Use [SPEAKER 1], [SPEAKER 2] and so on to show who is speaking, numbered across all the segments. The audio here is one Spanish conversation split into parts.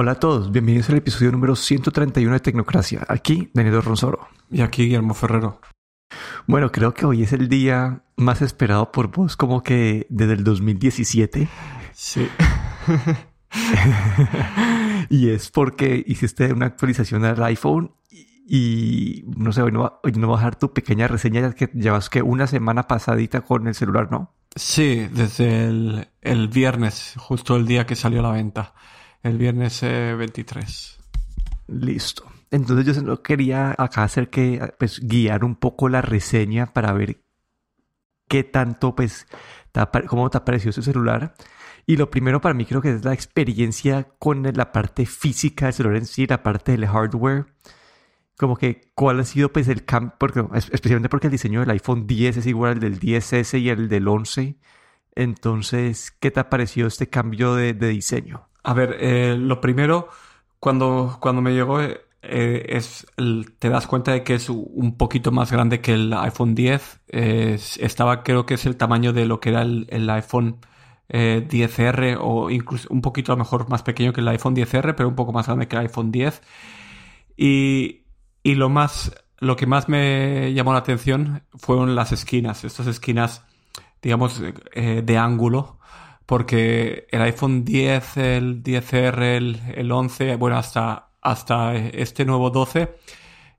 [SPEAKER 1] Hola a todos, bienvenidos al episodio número 131 de Tecnocracia. Aquí, Daniel Ronsoro.
[SPEAKER 2] Y aquí, Guillermo Ferrero.
[SPEAKER 1] Bueno, creo que hoy es el día más esperado por vos, como que desde el 2017.
[SPEAKER 2] Sí.
[SPEAKER 1] y es porque hiciste una actualización al iPhone y, no sé, hoy no, va, no a dejar tu pequeña reseña ya que llevas que una semana pasadita con el celular, ¿no?
[SPEAKER 2] Sí, desde el, el viernes, justo el día que salió a la venta el viernes 23.
[SPEAKER 1] Eh, Listo. Entonces yo solo quería acá hacer que, pues, guiar un poco la reseña para ver qué tanto, pues, cómo te apareció ese celular. Y lo primero para mí creo que es la experiencia con la parte física del celular en sí, la parte del hardware. Como que cuál ha sido pues el cambio, porque, especialmente porque el diseño del iPhone 10 es igual al del 10S y el del 11. Entonces, ¿qué te ha parecido este cambio de diseño?
[SPEAKER 2] A ver, eh, lo primero, cuando, cuando me llegó, eh, es te das cuenta de que es un poquito más grande que el iPhone 10. estaba, creo que es el tamaño de lo que era el, iPhone 10R eh, o incluso un poquito a lo mejor más pequeño que el iPhone 10R, pero un poco más grande que el iPhone 10. Y, y lo más, lo que más me llamó la atención fueron las esquinas, estas esquinas, digamos, de ángulo porque el iPhone 10, el 10R, el, 11, bueno, hasta, hasta este nuevo 12,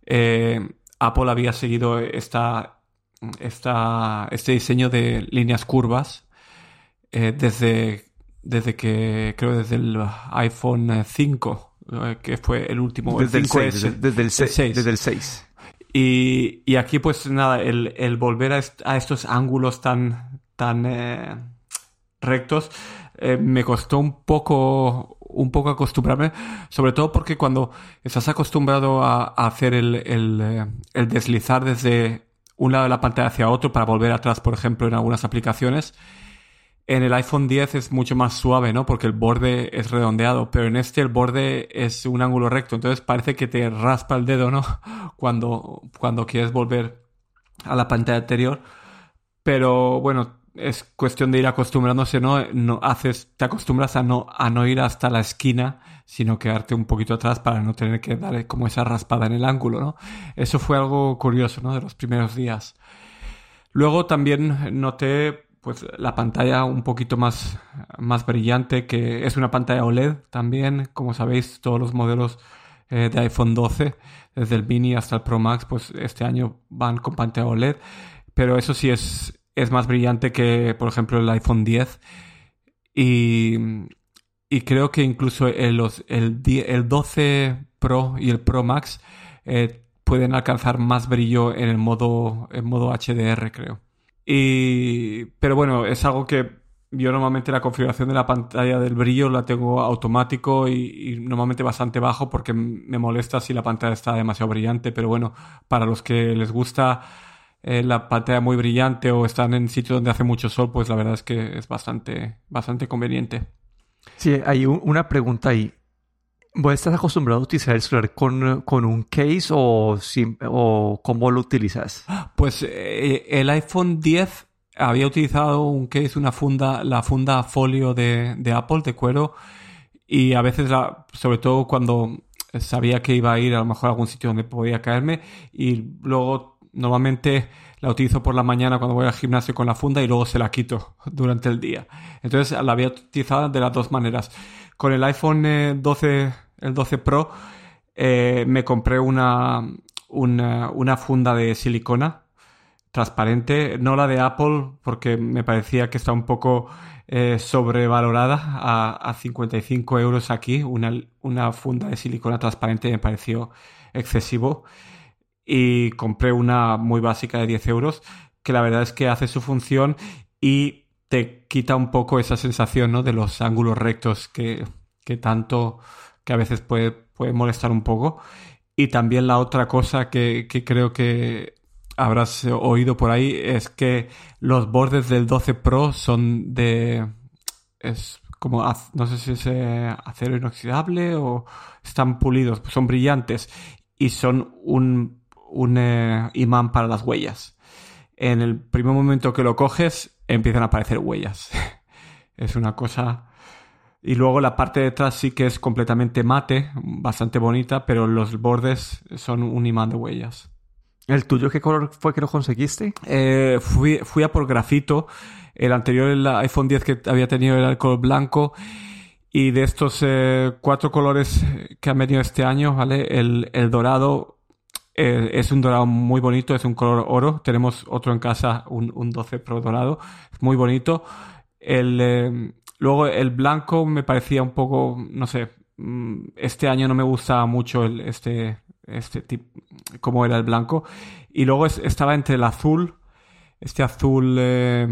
[SPEAKER 2] eh, Apple había seguido esta, esta, este diseño de líneas curvas eh, desde, desde que, creo desde el iPhone 5, eh, que fue el último.
[SPEAKER 1] Desde el, 6, desde, el 6. Desde el 6.
[SPEAKER 2] Y, y, aquí pues nada, el, el volver a, a, estos ángulos tan, tan rectos, eh, me costó un poco, un poco acostumbrarme, sobre todo porque cuando estás acostumbrado a, hacer el, eh, el, deslizar desde un lado de la pantalla hacia otro para volver atrás, por ejemplo, en algunas aplicaciones, en el iPhone 10 es mucho más suave, ¿no? Porque el borde es redondeado, pero en este el borde es un ángulo recto, entonces parece que te raspa el dedo, ¿no? Cuando, cuando quieres volver a la pantalla anterior. Pero bueno, es cuestión de ir acostumbrándose, ¿no? no te acostumbras a no, a no ir hasta la esquina, sino quedarte un poquito atrás para no tener que dar como esa raspada en el ángulo, ¿no? Eso fue algo curioso, ¿no? De los primeros días. Luego también noté pues la pantalla un poquito más, más brillante, que es una pantalla OLED también, como sabéis, todos los modelos eh, de iPhone 12, desde el mini hasta el Pro Max, pues este año van con pantalla OLED, pero eso sí es, es más brillante que, por ejemplo, el iPhone 10. Y, y creo que incluso el, el, el, 12 Pro y el Pro Max eh, pueden alcanzar más brillo en el modo, en modo HDR, creo. Y, pero bueno, es algo que yo normalmente la configuración de la pantalla del brillo la tengo automático y, normalmente bastante bajo porque me molesta si la pantalla está demasiado brillante. Pero bueno, para los que les gusta eh, la pantalla muy brillante o están en sitios donde hace mucho sol, pues la verdad es que es bastante, bastante conveniente.
[SPEAKER 1] Sí, hay una pregunta ahí. ¿Vos estás acostumbrado a utilizar el celular con, con un case o, o cómo lo utilizas?
[SPEAKER 2] Pues eh, el iPhone 10 había utilizado un case, una funda, la funda folio de, de Apple, de cuero, y a veces, sobre todo cuando sabía que iba a ir a lo mejor a algún sitio donde podía caerme, y luego normalmente la utilizo por la mañana cuando voy al gimnasio con la funda y luego se la quito durante el día. Entonces la había utilizado de las dos maneras. Con el iPhone 12, eh, el 12 Pro, eh, me compré una, una, funda de silicona transparente, no la de Apple, porque me parecía que está un poco eh, sobrevalorada a, a, 55 euros aquí. Una, una funda de silicona transparente me pareció excesivo y compré una muy básica de 10 euros que la verdad es que hace su función y te quita un poco esa sensación ¿no? de los ángulos rectos que, que tanto que a veces puede, puede, molestar un poco. Y también la otra cosa que, que creo que habrás oído por ahí es que los bordes del 12 Pro son de... es como, no sé si es eh, acero inoxidable o están pulidos, son brillantes y son un un eh, imán para las huellas. En el primer momento que lo coges, empiezan a aparecer huellas. es una cosa Y luego la parte de atrás sí que es completamente mate, bastante bonita, pero los bordes son un imán de huellas.
[SPEAKER 1] ¿El tuyo qué color fue que lo conseguiste?
[SPEAKER 2] Eh, fui, fui a por grafito. El anterior, el iPhone 10 que había tenido era el color blanco. Y de estos eh, cuatro colores que han venido este año, ¿vale? El, el dorado eh, es un dorado muy bonito, es un color oro. Tenemos otro en casa, un, un 12 Pro dorado, muy bonito. Eh, luego el blanco me parecía un poco, no sé, mm, este año no me gustaba mucho este, este tipo, cómo era el blanco. Y luego estaba entre el azul, este azul eh,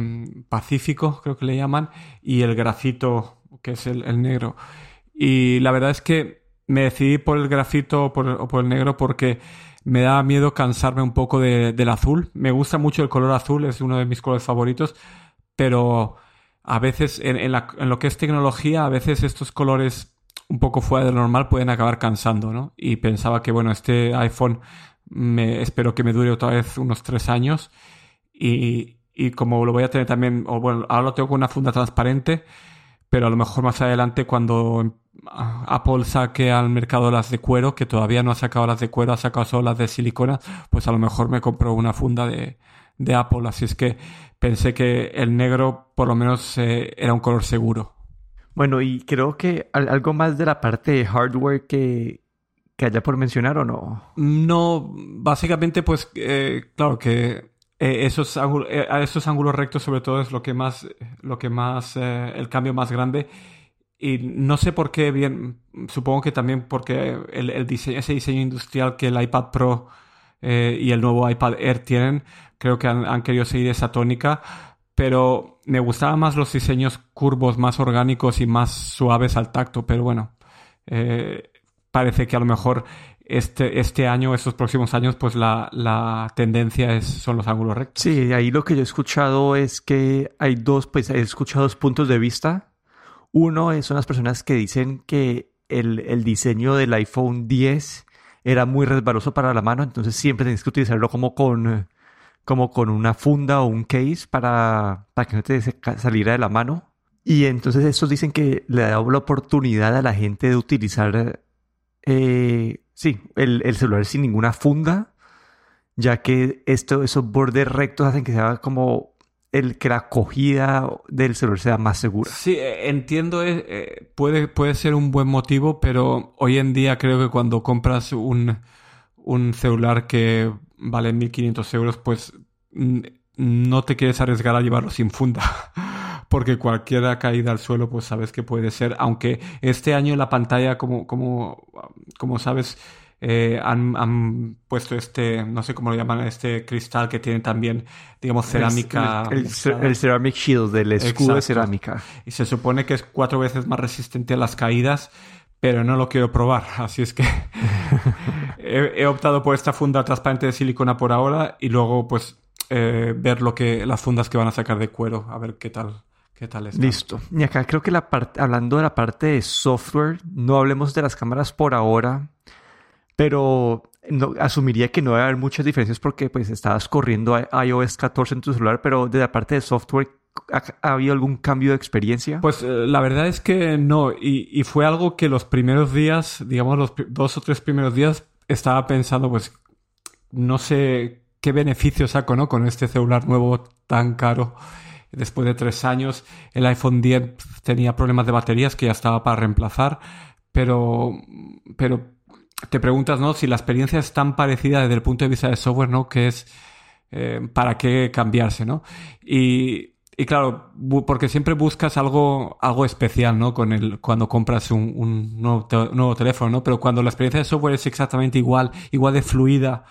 [SPEAKER 2] pacífico, creo que le llaman, y el grafito, que es el, negro. Y la verdad es que me decidí por el grafito o por el negro porque me da miedo cansarme un poco de, del azul. Me gusta mucho el color azul, es uno de mis colores favoritos, pero a veces en, lo que es tecnología, a veces estos colores un poco fuera de lo normal pueden acabar cansando, ¿no? Y pensaba que, bueno, este iPhone me, espero que me dure otra vez unos tres años y, y como lo voy a tener también, o bueno, ahora lo tengo con una funda transparente, pero a lo mejor más adelante cuando Apple saque al mercado las de cuero, que todavía no ha sacado las de cuero, ha sacado solo las de silicona, pues a lo mejor me compro una funda de, de Apple. Así es que pensé que el negro por lo menos eh, era un color seguro.
[SPEAKER 1] Bueno, y creo que algo más de la parte de hardware que, que haya por mencionar o no.
[SPEAKER 2] No, básicamente pues eh, claro que eh, esos, ángulos, eh, esos ángulos rectos sobre todo es lo que más, lo que más, eh, el cambio más grande. Y no sé por qué, bien, supongo que también porque el, diseño, ese diseño industrial que el iPad Pro eh, y el nuevo iPad Air tienen, creo que han, han, querido seguir esa tónica, pero me gustaban más los diseños curvos, más orgánicos y más suaves al tacto, pero bueno, parece que a lo mejor este, este año, estos próximos años, pues la, la tendencia es, son los ángulos rectos.
[SPEAKER 1] Sí, ahí lo que yo he escuchado es que hay dos, pues he escuchado dos puntos de vista. Uno son las personas que dicen que el, el diseño del iPhone 10 era muy resbaloso para la mano, entonces siempre tienes que utilizarlo como con, como con una funda o un case para, para que no te saliera de la mano. Y entonces estos dicen que le da la oportunidad a la gente de utilizar eh, sí, el, el, celular sin ninguna funda, ya que esto, esos bordes rectos hacen que sea como el que la acogida del celular sea más segura.
[SPEAKER 2] Sí, eh, entiendo, eh, eh, puede, puede ser un buen motivo, pero hoy en día creo que cuando compras un, un celular que vale 1.500 euros, pues no te quieres arriesgar a llevarlo sin funda. Porque cualquier caída al suelo, pues sabes que puede ser. Aunque este año la pantalla, como, como, como sabes, eh, han, han, puesto este, no sé cómo lo llaman, este cristal que tiene también, digamos, cerámica.
[SPEAKER 1] El, el, el Ceramic Shield, del escudo Exacto. de cerámica.
[SPEAKER 2] Y se supone que es cuatro veces más resistente a las caídas, pero no lo quiero probar. Así es que he, he, optado por esta funda transparente de silicona por ahora y luego, pues, eh, ver lo que las fundas que van a sacar de cuero, a ver qué tal. ¿Qué tal está?
[SPEAKER 1] Listo. Y acá creo que la parte, hablando de la parte de software, no hablemos de las cámaras por ahora, pero no, asumiría que no va a haber muchas diferencias porque pues estabas corriendo iOS 14 en tu celular, pero de la parte de software, ¿ha, ha habido algún cambio de experiencia?
[SPEAKER 2] Pues eh, la verdad es que no, y, y, fue algo que los primeros días, digamos los dos o tres primeros días, estaba pensando pues no sé qué beneficio saco ¿no? con este celular nuevo tan caro después de tres años. El iPhone 10 tenía problemas de baterías que ya estaba para reemplazar, pero, pero te preguntas, ¿no? Si la experiencia es tan parecida desde el punto de vista de software, ¿no? Que es, eh, ¿para qué cambiarse, ¿no? Y, y claro, porque siempre buscas algo, algo especial, ¿no? Con el, cuando compras un, un nuevo, te nuevo, teléfono, ¿no? Pero cuando la experiencia de software es exactamente igual, igual de fluida,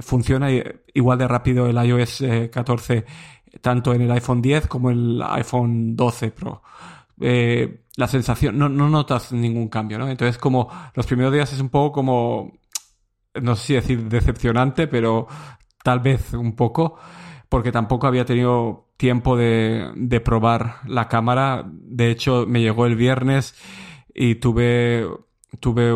[SPEAKER 2] funciona igual de rápido el iOS 14 tanto en el iPhone 10 como el iPhone 12 Pro. Eh, la sensación, no, no, notas ningún cambio, ¿no? Entonces, como los primeros días es un poco como, no sé si decir decepcionante, pero tal vez un poco, porque tampoco había tenido tiempo de, de probar la cámara. De hecho, me llegó el viernes y tuve, tuve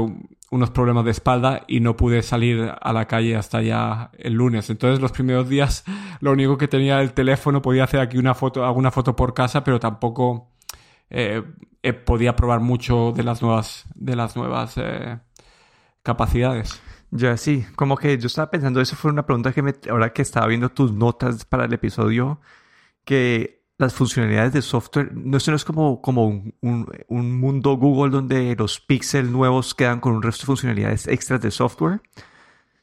[SPEAKER 2] unos problemas de espalda y no pude salir a la calle hasta ya el lunes. Entonces los primeros días lo único que tenía el teléfono podía hacer aquí una foto, alguna foto por casa, pero tampoco podía probar mucho de las nuevas, de las nuevas capacidades.
[SPEAKER 1] Ya sí, como que yo estaba pensando, eso fue una pregunta que me, ahora que estaba viendo tus notas para el episodio, que las funcionalidades de software, no, esto no es como, como un, un, mundo Google donde los píxeles nuevos quedan con un resto de funcionalidades extras de software.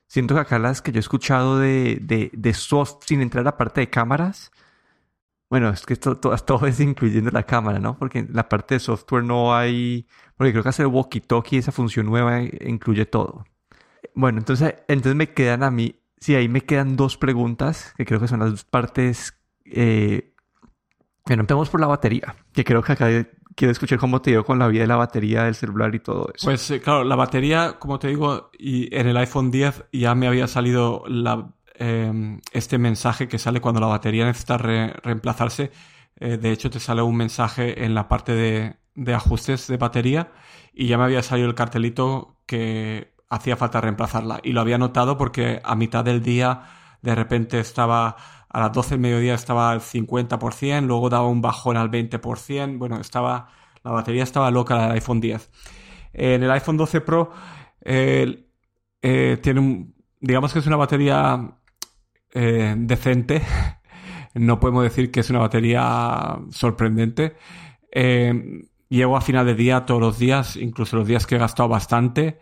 [SPEAKER 1] Siento que acá las que yo he escuchado de, de, de soft sin entrar a la parte de cámaras, bueno, es que esto, todo, todo, es incluyendo la cámara, ¿no? Porque en la parte de software no hay, porque creo que hacer walkie-talkie, esa función nueva, incluye todo. Bueno, entonces, entonces me quedan a mí, sí, ahí me quedan dos preguntas, que creo que son las dos partes. Eh, bueno, empezamos por la batería, que creo que acá quiero escuchar cómo te dio con la vida de la batería del celular y todo eso.
[SPEAKER 2] Pues eh, claro, la batería, como te digo, y en el iPhone 10 ya me había salido em, este mensaje que sale cuando la batería necesita reemplazarse. Eh, de hecho, te sale un mensaje en la parte de, de ajustes de batería y ya me había salido el cartelito que hacía falta reemplazarla. Y lo había notado porque a mitad del día de repente estaba, a las 12 del mediodía estaba al 50%, luego daba un bajón al 20%, bueno, estaba, la batería estaba loca del iPhone 10. En el iPhone 12 Pro eh, tiene un, digamos que es una batería eh, decente, no podemos decir que es una batería sorprendente. Eh, llego a final de día todos los días, incluso los días que he gastado bastante.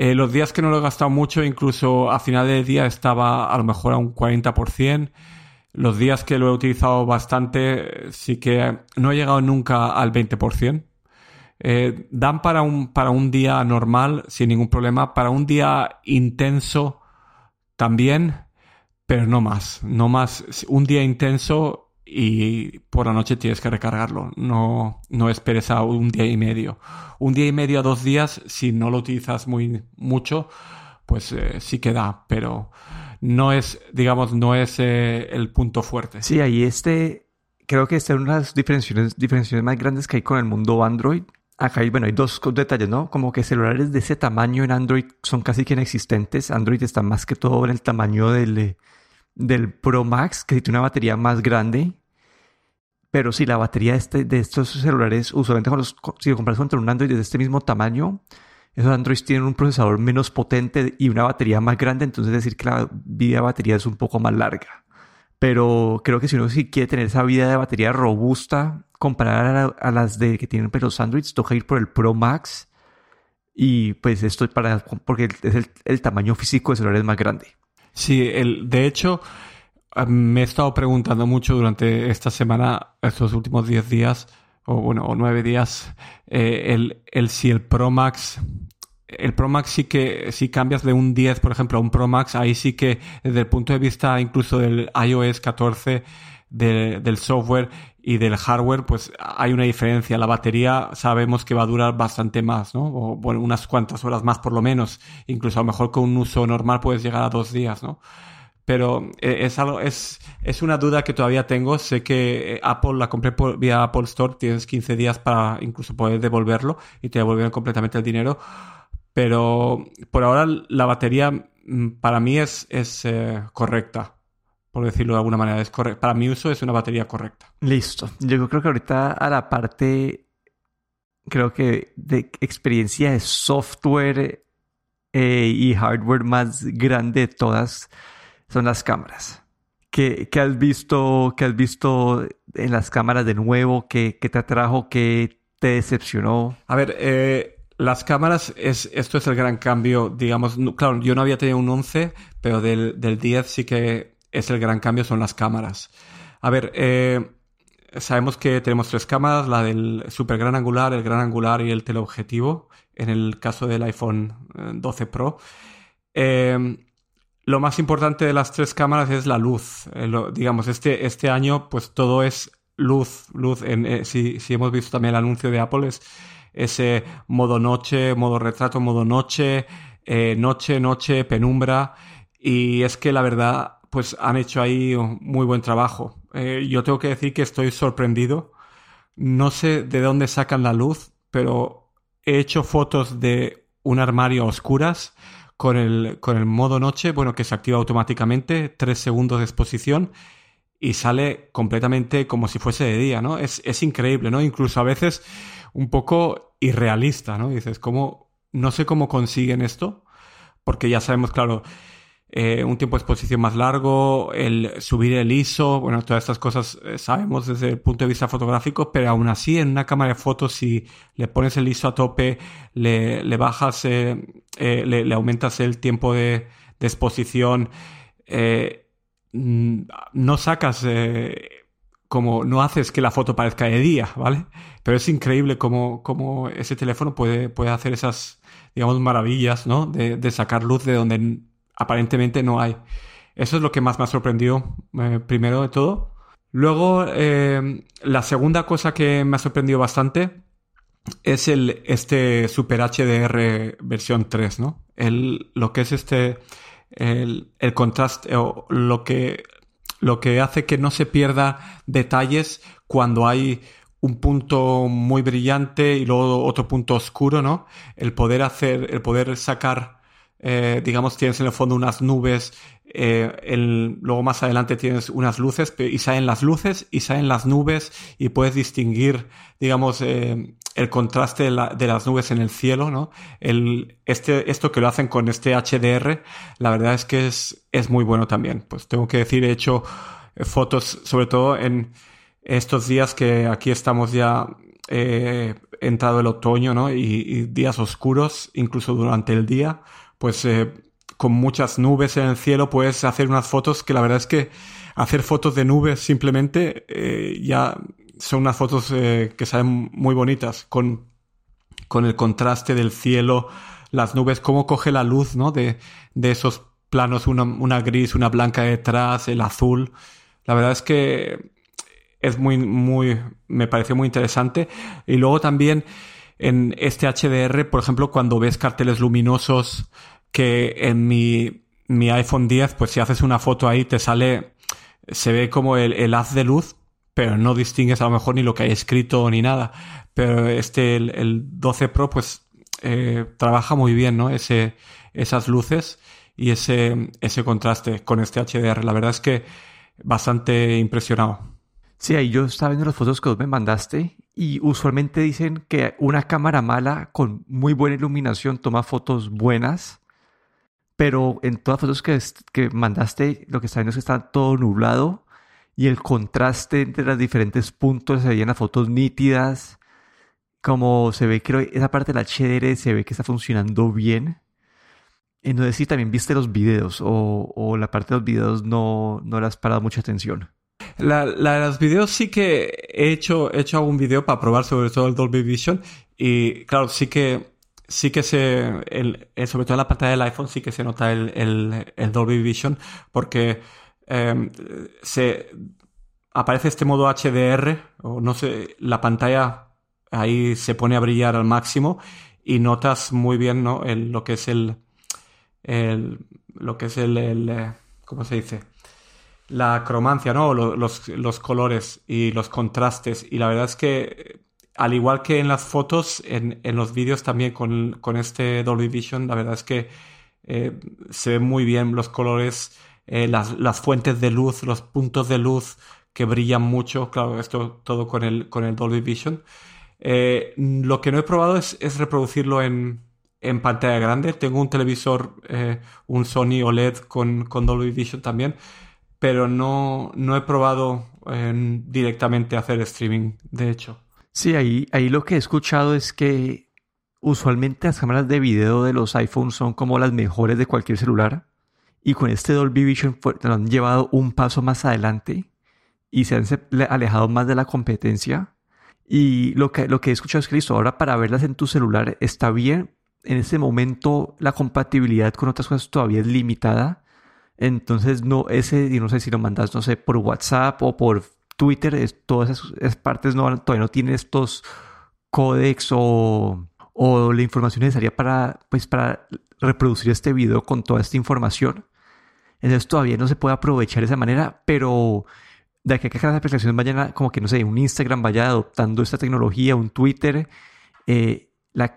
[SPEAKER 2] Eh, los días que no lo he gastado mucho, incluso a final de día estaba a lo mejor a un 40%. Los días que lo he utilizado bastante, sí que no he llegado nunca al 20%. Eh, dan para un, para un día normal sin ningún problema. Para un día intenso también, pero no más. No más. Un día intenso y por la noche tienes que recargarlo. No, no esperes a un día y medio. Un día y medio a dos días, si no lo utilizas muy mucho, pues eh, sí que da, pero no es, digamos, no es eh, el punto fuerte.
[SPEAKER 1] Sí, ahí este, creo que esta es una de las diferenciaciones, diferenciaciones más grandes que hay con el mundo Android. Acá hay, bueno, hay dos detalles, ¿no? Como que celulares de ese tamaño en Android son casi que inexistentes. Android está más que todo en el tamaño del, del Pro Max, que tiene una batería más grande pero si la batería de, este, de estos celulares, usualmente cuando si lo compras contra un Android de este mismo tamaño, esos Androids tienen un procesador menos potente y una batería más grande, entonces decir que la vida de batería es un poco más larga. Pero creo que si uno quiere tener esa vida de batería robusta, comparada a, las de que tienen pues, los Androids, toca ir por el Pro Max. Y pues esto es para, porque es el, el tamaño físico de celulares más grande.
[SPEAKER 2] Sí, el, de hecho, Ah, me he estado preguntando mucho durante esta semana, estos últimos 10 días, o bueno, o 9 días, eh, el, el, si el Pro Max, el Pro Max sí que, si cambias de un 10, por ejemplo, a un Pro Max, ahí sí que desde el punto de vista incluso del iOS 14, del software y del hardware, pues hay una diferencia. La batería sabemos que va a durar bastante más, ¿no? O bueno, unas cuantas horas más por lo menos. Incluso a lo mejor con un uso normal puedes llegar a dos días, ¿no? pero eh, es algo, es, es una duda que todavía tengo. Sé que eh, Apple la compré por, vía Apple Store, tienes 15 días para incluso poder devolverlo y te devuelven completamente el dinero. Pero por ahora la batería mm, para mí es, es eh, correcta, por decirlo de alguna manera. Es Para mi uso es una batería correcta.
[SPEAKER 1] Listo. Yo creo que ahorita a la parte, creo que de experiencia de software y hardware más grande de todas son las cámaras. ¿Qué, has visto, qué has visto en las cámaras de nuevo? ¿Qué, te atrajo? ¿Qué te decepcionó?
[SPEAKER 2] A ver, eh, las cámaras, es, esto es el gran cambio, digamos, claro, yo no había tenido un 11, pero del, del 10 sí que es el gran cambio, son las cámaras. A ver, eh, sabemos que tenemos tres cámaras, la del super gran angular, el gran angular y el teleobjetivo, en el caso del iPhone 12 eh, Pro. Eh, lo más importante de las tres cámaras es la luz. Digamos, este, este año, pues todo es luz, luz. En, eh, si, hemos visto también el anuncio de Apple, es ese modo noche, modo retrato, modo noche, noche, noche, penumbra. Y es que la verdad, pues han hecho ahí un muy buen trabajo. yo tengo que decir que estoy sorprendido. No sé de dónde sacan la luz, pero he hecho fotos de un armario a oscuras con el, con el modo noche, bueno, que se activa automáticamente, tres segundos de exposición, y sale completamente como si fuese de día, ¿no? Es, es increíble, ¿no? Incluso a veces un poco irrealista, ¿no? Dices, ¿cómo? No sé cómo consiguen esto, porque ya sabemos, claro, eh, un tiempo de exposición más largo, el subir el ISO, bueno, todas estas cosas eh, sabemos desde el punto de vista fotográfico, pero aún así en una cámara de fotos si le pones el ISO a tope, le, bajas, eh, le, aumentas el tiempo de, exposición, mm, no sacas como no haces que la foto parezca de día, ¿vale? Pero es increíble cómo, cómo ese teléfono puede, puede hacer esas, digamos, maravillas, ¿no? De sacar luz de donde aparentemente no hay. Eso es lo que más me ha sorprendido, eh, primero de todo. Luego, eh, la segunda cosa que me ha sorprendido bastante es el, este Super HDR versión 3, ¿no? El, lo que es este, el, el contraste, o lo que, lo que hace que no se pierda detalles cuando hay un punto muy brillante y luego otro punto oscuro, ¿no? El poder hacer, el poder sacar eh, digamos, tienes en el fondo unas nubes, eh, luego más adelante tienes unas luces, y salen las luces y salen las nubes y puedes distinguir, digamos, eh, el contraste de, las nubes en el cielo, ¿no? El, este, esto que lo hacen con este HDR, la verdad es que es, es muy bueno también. Pues tengo que decir, he hecho fotos, sobre todo en estos días que aquí estamos ya entrado el otoño, ¿no? y días oscuros, incluso durante el día pues eh, con muchas nubes en el cielo puedes hacer unas fotos que la verdad es que hacer fotos de nubes simplemente eh, ya son unas fotos eh, que salen muy bonitas con, con el contraste del cielo, las nubes, cómo coge la luz ¿no? de, de esos planos, una, una gris, una blanca detrás, el azul. La verdad es que es muy, muy, me pareció muy interesante. Y luego también en este HDR, por ejemplo, cuando ves carteles luminosos que en mi, mi iPhone 10, pues si haces una foto ahí te sale, se ve como el, haz de luz, pero no distingues a lo mejor ni lo que hay escrito ni nada. Pero este, el, 12 Pro, pues eh, trabaja muy bien, ¿no? Ese, esas luces y ese, ese contraste con este HDR. La verdad es que bastante impresionado.
[SPEAKER 1] Sí, ahí yo estaba viendo las fotos que vos me mandaste y usualmente dicen que una cámara mala con muy buena iluminación toma fotos buenas, pero en todas las fotos que, que mandaste lo que está viendo es que está todo nublado y el contraste entre los diferentes puntos se veían las fotos nítidas, como se ve que esa parte del HDR se ve que está funcionando bien. No sé si también viste los videos o, o la parte de los videos no, no le has parado mucha atención.
[SPEAKER 2] La, la, de los videos sí que he hecho, he hecho algún video para probar sobre todo el Dolby Vision y claro, sí que sí que se, el, sobre todo en la pantalla del iPhone sí que se nota el, el, Dolby Vision porque eh, se aparece este modo HDR o no sé, la pantalla ahí se pone a brillar al máximo y notas muy bien ¿no? lo que es el, lo que es el, el eh, ¿cómo se dice? La cromancia, ¿no? Los, los, colores y los contrastes. Y la verdad es que, al igual que en las fotos, en, en los vídeos también con, con, este Dolby Vision, la verdad es que eh, se ven muy bien los colores, eh, las, las, fuentes de luz, los puntos de luz que brillan mucho. Claro, esto todo con el, con el Dolby Vision. Eh, lo que no he probado es, es reproducirlo en, en, pantalla grande. Tengo un televisor, un Sony OLED con, con Dolby Vision también pero no, no he probado eh, directamente hacer streaming, de hecho.
[SPEAKER 1] Sí, ahí, ahí lo que he escuchado es que usualmente las cámaras de video de los iPhones son como las mejores de cualquier celular. Y con este Dolby Vision lo han llevado un paso más adelante y se han alejado más de la competencia. Y lo que, lo que he escuchado es que listo, ahora para verlas en tu celular está bien. En este momento la compatibilidad con otras cosas todavía es limitada entonces, no, ese, y no sé si lo mandas, no sé, por WhatsApp o por Twitter, es, todas esas, partes no, todavía no tienen estos códex o, o, la información necesaria para, pues, para reproducir este video con toda esta información. Entonces todavía no se puede aprovechar de esa manera, pero de aquí a que las aplicaciones vayan a, como que no sé, un Instagram vaya adoptando esta tecnología, un Twitter, eh, la,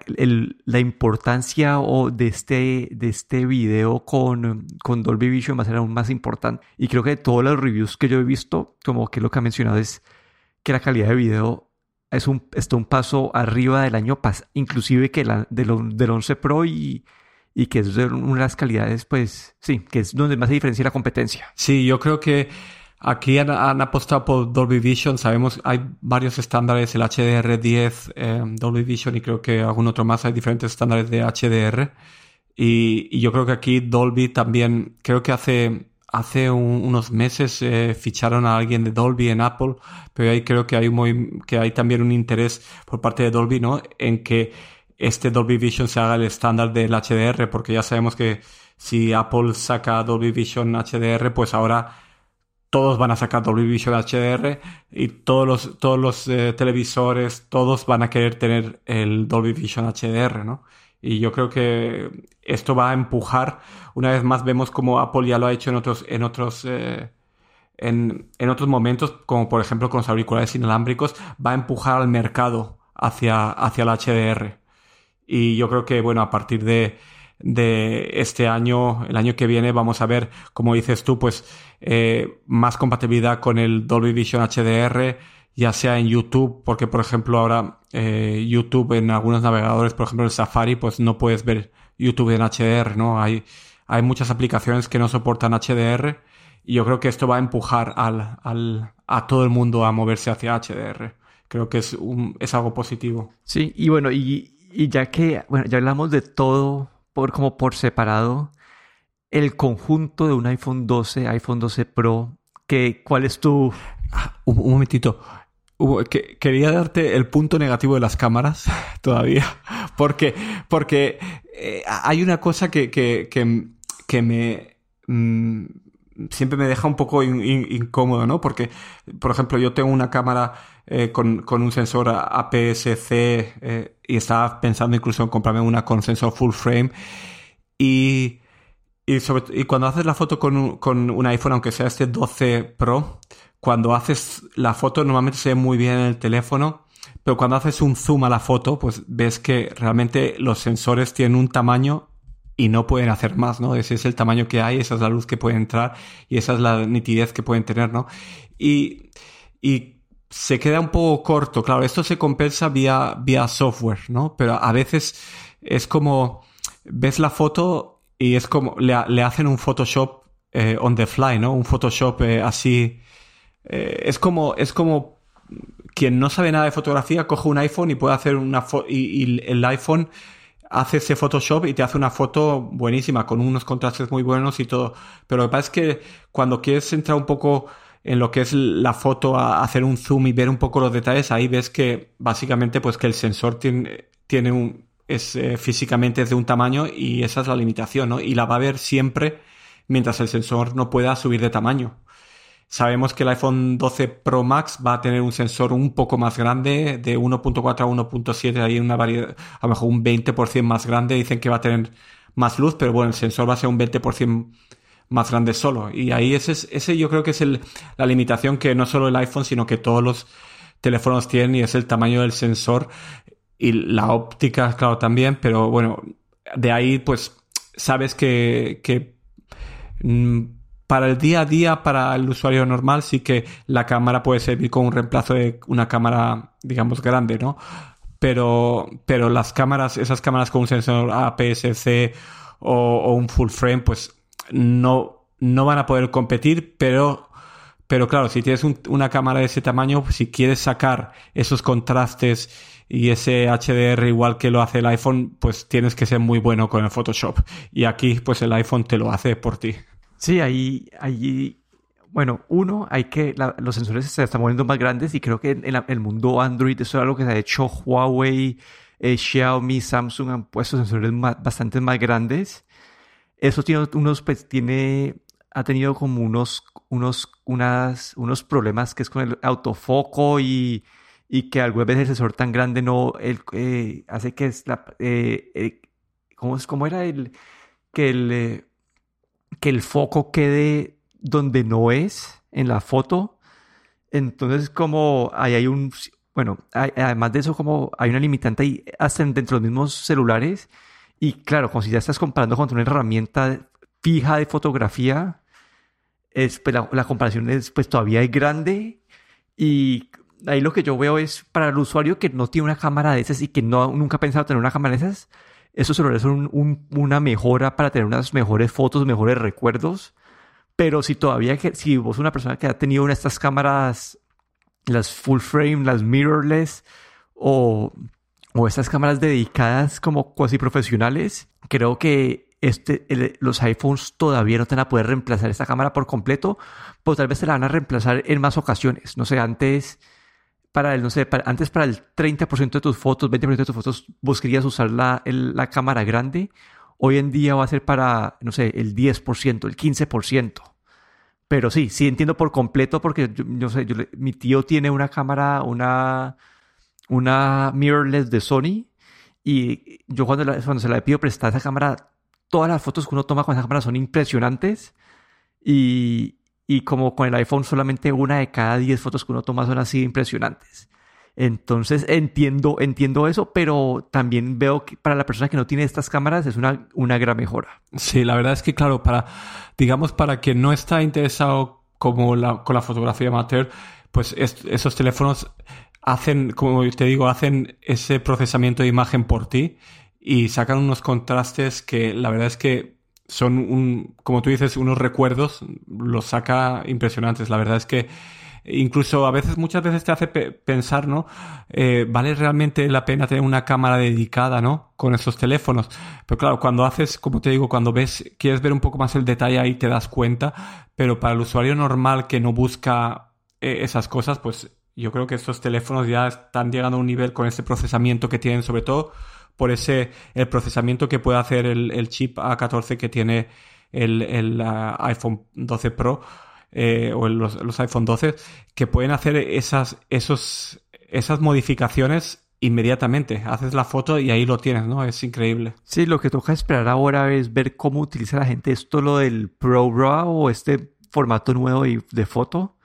[SPEAKER 1] la importancia o de este, de este video con, con Dolby Vision va a ser aún más importante. Y creo que de todos los reviews que yo he visto, como que lo que ha mencionado es que la calidad de video es un, está un paso arriba del año pasado, inclusive que la, del, del 11 Pro y, y que es de una de las calidades, pues sí, que es donde más se diferencia la competencia.
[SPEAKER 2] Sí, yo creo que aquí han, apostado por Dolby Vision. Sabemos, hay varios estándares, el HDR10, eh, Dolby Vision y creo que algún otro más. Hay diferentes estándares de HDR. Y, y yo creo que aquí Dolby también, creo que hace, hace un- unos meses eh, ficharon a alguien de Dolby en Apple, pero ahí creo que hay, muy, que hay también un interés por parte de Dolby, ¿no? En que este Dolby Vision se haga el estándar del HDR, porque ya sabemos que si Apple saca Dolby Vision HDR, pues ahora todos van a sacar Dolby Vision HDR y todos los, todos los eh, televisores, todos van a querer tener el Dolby Vision HDR, ¿no? Y yo creo que esto va a empujar, una vez más vemos como Apple ya lo ha hecho en otros, en otros, eh, en, en otros momentos, como por ejemplo con los auriculares inalámbricos, va a empujar al mercado hacia, hacia el HDR. Y yo creo que, bueno, a partir de, de este año, el año que viene, vamos a ver, como dices tú, pues eh, más compatibilidad con el Dolby Vision HDR, ya sea en YouTube, porque por ejemplo ahora eh, YouTube en algunos navegadores, por ejemplo el Safari, pues no puedes ver YouTube en HDR, ¿no? Hay, hay muchas aplicaciones que no soportan HDR y yo creo que esto va a empujar al, al, a todo el mundo a moverse hacia HDR. Creo que es, un, es algo positivo.
[SPEAKER 1] Sí, y bueno, y, y ya que, bueno, ya hablamos de todo por, como por separado, el conjunto de un iPhone 12, iPhone 12 Pro, que, ¿cuál es tu...
[SPEAKER 2] Ah, un, momentito. Que, quería darte el punto negativo de las cámaras todavía. Porque, porque eh, hay una cosa que, que, que, me... mm, siempre me deja un poco in- in- incómodo, ¿no? Porque, por ejemplo, yo tengo una cámara eh, con, con un sensor APS-C eh, y estaba pensando incluso en comprarme una con sensor full frame y, y, cuando haces la foto con un, con un iPhone, aunque sea este 12 Pro, cuando haces la foto normalmente se ve muy bien en el teléfono, pero cuando haces un zoom a la foto, pues ves que realmente los sensores tienen un tamaño y no pueden hacer más, ¿no? Ese es el tamaño que hay, esa es la luz que puede entrar y esa es la nitidez que pueden tener, ¿no? Y se queda un poco corto, claro, esto se compensa vía, vía software, ¿no? Pero a veces es como, ves la foto y es como, le, le hacen un Photoshop eh, on the fly, ¿no? Un Photoshop eh, así, eh, es como, es como quien no sabe nada de fotografía coge un iPhone y puede hacer una foto y, y el iPhone hace ese Photoshop y te hace una foto buenísima con unos contrastes muy buenos y todo. Pero lo que pasa es que cuando quieres entrar un poco en lo que es la foto, a hacer un zoom y ver un poco los detalles, ahí ves que básicamente pues que el sensor tiene, tiene un, es eh, físicamente es de un tamaño y esa es la limitación, ¿no? Y la va a ver siempre mientras el sensor no pueda subir de tamaño. Sabemos que el iPhone 12 Pro Max va a tener un sensor un poco más grande, de 1.4 a 1.7, hay una variedad, a lo mejor un 20% más grande, dicen que va a tener más luz, pero bueno, el sensor va a ser un 20% más grande solo. Y ahí ese, es, ese yo creo que es el, la limitación que no solo el iPhone, sino que todos los teléfonos tienen y es el tamaño del sensor y la óptica, claro, también, pero bueno, de ahí pues sabes que, que mm, para el día a día, para el usuario normal, sí que la cámara puede servir como un reemplazo de una cámara, digamos, grande, ¿no? Pero, pero las cámaras, esas cámaras con un sensor APS-C o, o un full frame, pues no, no van a poder competir, pero, pero claro, si tienes un- una cámara de ese tamaño, si quieres sacar esos contrastes y ese HDR igual que lo hace el iPhone, pues tienes que ser muy bueno con el Photoshop. Y aquí, pues el iPhone te lo hace por ti.
[SPEAKER 1] Sí, ahí, ahí, bueno, uno, hay que, los sensores se están volviendo más grandes y creo que en, el mundo Android eso es algo que se ha hecho Huawei, eh, Xiaomi, Samsung han puesto sensores bastante más grandes. Eso tiene unos, pues tiene, ha tenido como unos, unos, unas, unos problemas que es con el autofoco y, y que algunas veces el sensor tan grande no, el, eh, hace que es la, eh, eh, ¿cómo, es- cómo era el, que el, eh, que el foco quede donde no es en la foto. Entonces, como ahí hay un, bueno, bueno, además de eso, como hay una limitante ahí hasta dentro de los mismos celulares. Y claro, como si ya estás comparando contra una herramienta fija de fotografía, es, pues, la, comparación es pues todavía es grande. Y ahí lo que yo veo es para el usuario que no tiene una cámara de esas y que no, nunca ha pensado tener una cámara de esas, esos celulares son una mejora para tener unas mejores fotos, mejores recuerdos. Pero si todavía, que, si vos una persona que ha tenido una de estas cámaras las full frame, las mirrorless o, o estas cámaras dedicadas como cuasi profesionales, creo que este, los iPhones todavía no te van a poder reemplazar esta cámara por completo, pues tal vez te la van a reemplazar en más ocasiones. No sé, antes para el, no sé, antes para el 30% de tus fotos, 20% de tus fotos, vos querías usar la, la cámara grande. Hoy en día va a ser para, no sé, el 10%, el 15%. Pero sí, sí entiendo por completo porque yo, sé, mi tío tiene una cámara, una, una mirrorless de Sony y yo cuando, cuando se la pido prestar esa cámara, todas las fotos que uno toma con esa cámara son impresionantes y, y como con el iPhone solamente una de cada 10 fotos que uno toma son así impresionantes. Entonces entiendo, entiendo eso, pero también veo que para la persona que no tiene estas cámaras es una, una gran mejora.
[SPEAKER 2] Sí, la verdad es que, claro, para, digamos, para quien no está interesado como la, con la fotografía amateur, pues esos teléfonos hacen, como te digo, hacen ese procesamiento de imagen por ti y sacan unos contrastes que la verdad es que son un, como tú dices, unos recuerdos, los saca impresionantes. La verdad es que incluso a veces, muchas veces te hace pensar, ¿no? Eh, ¿Vale realmente la pena tener una cámara dedicada, ¿no? Con esos teléfonos. Pero claro, cuando haces, como te digo, cuando ves, quieres ver un poco más el detalle ahí te das cuenta, pero para el usuario normal que no busca eh, esas cosas, pues yo creo que estos teléfonos ya están llegando a un nivel con ese procesamiento que tienen, sobre todo por ese, el procesamiento que puede hacer el, chip A14 que tiene el, el uh, iPhone 12 Pro eh, o los, iPhone 12 que pueden hacer esas, esos, esas modificaciones inmediatamente. Haces la foto y ahí lo tienes, ¿no? Es increíble.
[SPEAKER 1] Sí, lo que toca esperar ahora es ver cómo utiliza la gente esto, lo del Pro RAW o este formato nuevo de foto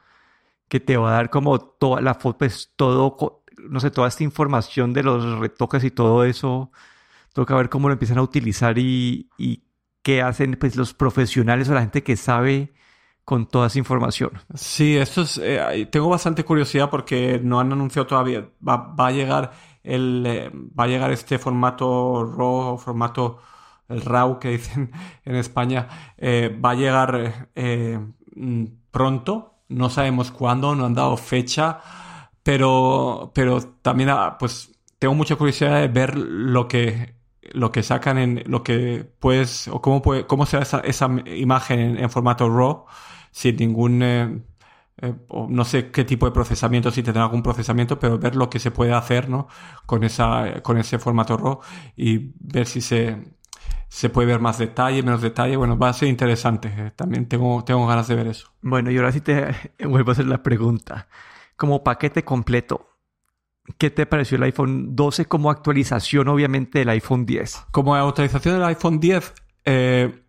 [SPEAKER 1] que te va a dar como toda la foto, pues todo, no sé, toda esta información de los retoques y todo eso. Toca ver cómo lo empiezan a utilizar y, y qué hacen pues los profesionales o la gente que sabe con toda esa información.
[SPEAKER 2] Sí, esto es. Eh, tengo bastante curiosidad porque no han anunciado todavía. Va, a llegar el. Eh, va a llegar este formato RAW, formato el RAW que dicen en España. Eh, va a llegar mm, pronto. No sabemos cuándo, no han dado fecha. Pero, pero también, ah, pues, tengo mucha curiosidad de ver lo que lo que sacan en lo que puedes o cómo puede cómo será esa, esa imagen en formato RAW sin ningún... Eh, eh, no sé qué tipo de procesamiento, si tendrá algún procesamiento, pero ver lo que se puede hacer ¿no? con, esa, con ese formato RAW y ver si se, se puede ver más detalle, menos detalle. Bueno, va a ser interesante. Eh, también tengo, tengo ganas de ver eso.
[SPEAKER 1] Bueno, y ahora sí te vuelvo a hacer la pregunta. Como paquete completo, ¿qué te pareció el iPhone 12 como actualización, obviamente, del iPhone 10?
[SPEAKER 2] Como actualización del iPhone 10, eh,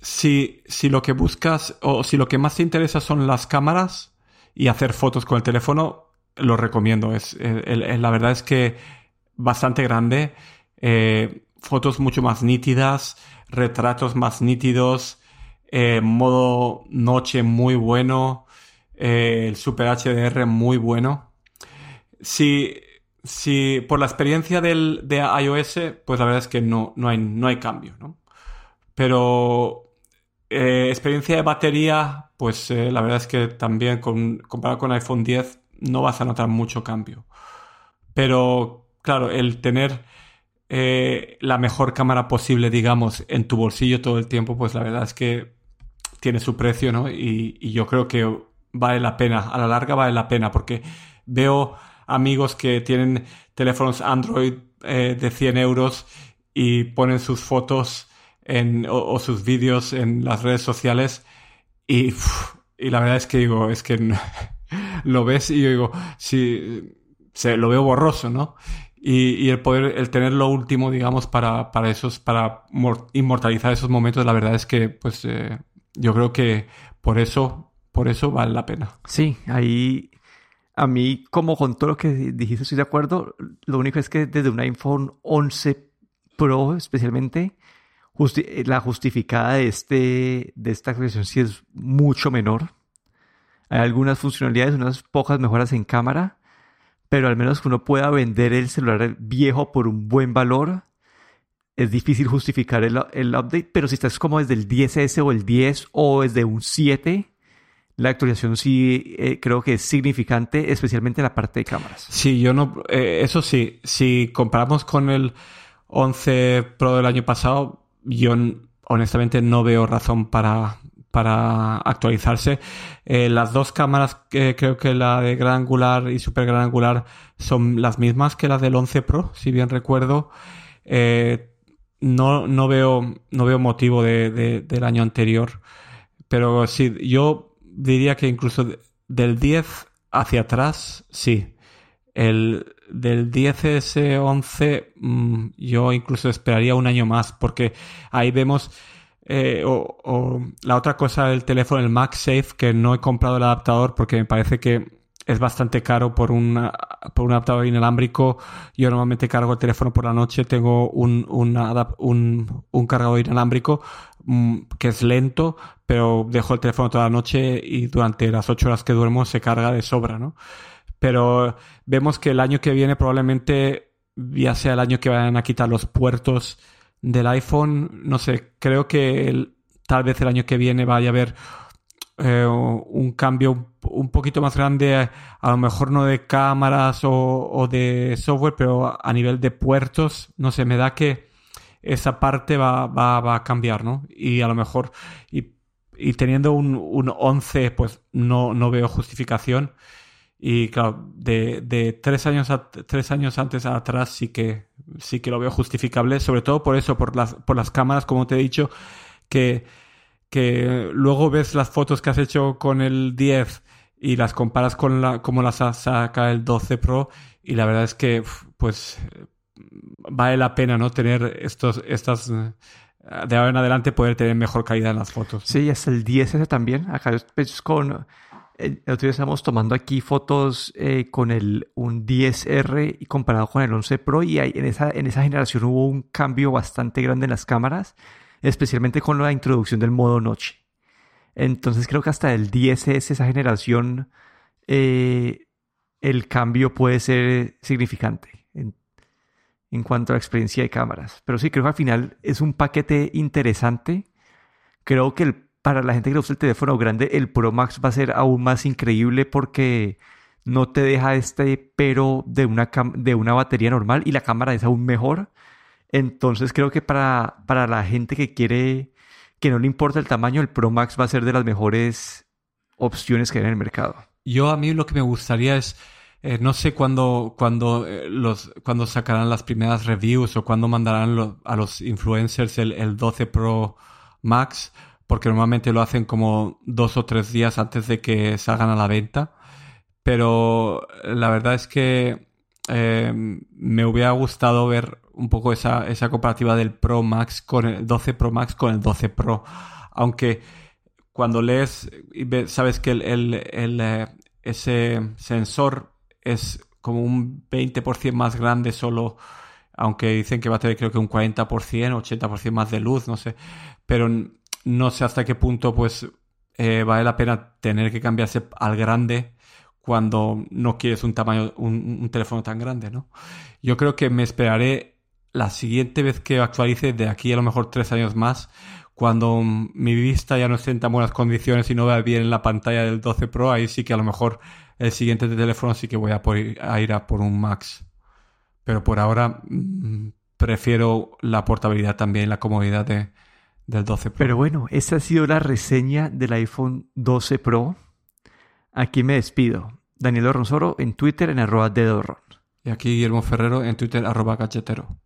[SPEAKER 2] si, si lo que buscas o si lo que más te interesa son las cámaras y hacer fotos con el teléfono, lo recomiendo. Es, la verdad es que bastante grande, eh, fotos mucho más nítidas, retratos más nítidos, eh, modo noche muy bueno, eh, el Super HDR muy bueno. Si, si por la experiencia del, de iOS, pues la verdad es que no, no, hay, no hay cambio, ¿no? Pero eh, experiencia de batería, pues la verdad es que también con, comparado con iPhone 10 no vas a notar mucho cambio. Pero claro, el tener eh, la mejor cámara posible, digamos, en tu bolsillo todo el tiempo, pues la verdad es que tiene su precio, ¿no? Y, y yo creo que vale la pena, a la larga vale la pena, porque veo amigos que tienen teléfonos Android de 100 euros y ponen sus fotos o, sus vídeos en las redes sociales y, y, la verdad es que digo, es que lo ves y yo digo, sí, se, lo veo borroso, ¿no? Y, y, el poder, el tener lo último, digamos, para, para esos, para inmortalizar esos momentos, la verdad es que, pues, eh, yo creo que por eso, por eso vale la pena.
[SPEAKER 1] Sí, ahí, A mí, como con todo lo que dijiste, estoy de acuerdo. Lo único es que desde un iPhone 11 Pro, especialmente, la justificada de, este, de esta actualización sí es mucho menor. Hay algunas funcionalidades, unas pocas mejoras en cámara, pero al menos que uno pueda vender el celular viejo por un buen valor, es difícil justificar el, el update, pero si estás como desde el 10S o el 10 o desde un 7, la actualización sí eh, creo que es significante, especialmente en la parte de cámaras.
[SPEAKER 2] Sí, yo no, eh, eso sí, si comparamos con el 11 Pro del año pasado, yo honestamente no veo razón para, para actualizarse. Eh, las dos cámaras, creo que la de gran angular y super gran angular son las mismas que las del 11 Pro, si bien recuerdo. Eh, no, no, veo, no veo motivo de, del año anterior. Pero sí, yo diría que incluso del 10 hacia atrás, sí. El, del 10S11 mm, yo incluso esperaría un año más porque ahí vemos eh, o, la otra cosa del teléfono, el MagSafe, que no he comprado el adaptador porque me parece que es bastante caro por, una, por un adaptador inalámbrico. Yo normalmente cargo el teléfono por la noche, tengo un, un, un, cargador inalámbrico mm, que es lento, pero dejo el teléfono toda la noche y durante las 8 horas que duermo se carga de sobra, ¿no? Pero vemos que el año que viene probablemente ya sea el año que vayan a quitar los puertos del iPhone, no sé, creo que tal vez el año que viene vaya a haber eh, un cambio un poquito más grande, a lo mejor no de cámaras o, de software, pero a nivel de puertos, no sé, me da que esa parte va, va, a cambiar, ¿no? Y a lo mejor, y, teniendo un, un 11, pues no, no veo justificación. Y claro, de, de tres, años a, tres años antes atrás sí que, sí que lo veo justificable, sobre todo por eso, por las, por las cámaras, como te he dicho, que, que luego ves las fotos que has hecho con el 10 y las comparas con la, como las saca el 12 Pro y la verdad es que pues vale la pena no tener estos estas de ahora en adelante poder tener mejor calidad en las fotos.
[SPEAKER 1] Sí, es el 10S también. Acá es con el otro día estamos tomando aquí fotos eh, con el un 10R y comparado con el 11 Pro y en, esa, en esa generación hubo un cambio bastante grande en las cámaras, especialmente con la introducción del modo noche. Entonces creo que hasta el 10S, esa generación, eh, el cambio puede ser significante en, en cuanto a la experiencia de cámaras. Pero sí, creo que al final es un paquete interesante. Creo que el para la gente que usa el teléfono grande, el Pro Max va a ser aún más increíble porque no te deja este pero de una, de una batería normal y la cámara es aún mejor. Entonces creo que para, para la gente que quiere, que no le importa el tamaño, el Pro Max va a ser de las mejores opciones que hay en el mercado.
[SPEAKER 2] Yo a mí lo que me gustaría es, eh, no sé cuándo cuando, eh, cuando sacarán las primeras reviews o cuándo mandarán a los influencers el, el 12 Pro Max porque normalmente lo hacen como dos o tres días antes de que salgan a la venta. Pero la verdad es que eh, me hubiera gustado ver un poco esa, esa comparativa del Pro Max con el 12 Pro Max con el 12 Pro. Aunque cuando lees sabes que el, eh, ese sensor es como un 20% más grande solo, aunque dicen que va a tener creo que un 40%, 80% más de luz, no sé. Pero no sé hasta qué punto pues eh, vale la pena tener que cambiarse al grande cuando no quieres un tamaño, un, teléfono tan grande, ¿no? Yo creo que me esperaré la siguiente vez que actualice, de aquí a lo mejor tres años más, cuando mi vista ya no esté en tan buenas condiciones y no vea bien la pantalla del 12 Pro, ahí sí que a lo mejor el siguiente teléfono sí que voy a, a ir a por un Max. Pero por ahora mm, prefiero la portabilidad también, la comodidad de, del 12 Pro.
[SPEAKER 1] Pero bueno, esa ha sido la reseña del iPhone 12 Pro. Aquí me despido. Daniel Ronsoro en Twitter en arroba dedorron.
[SPEAKER 2] Y aquí Guillermo Ferrero en Twitter arroba cachetero.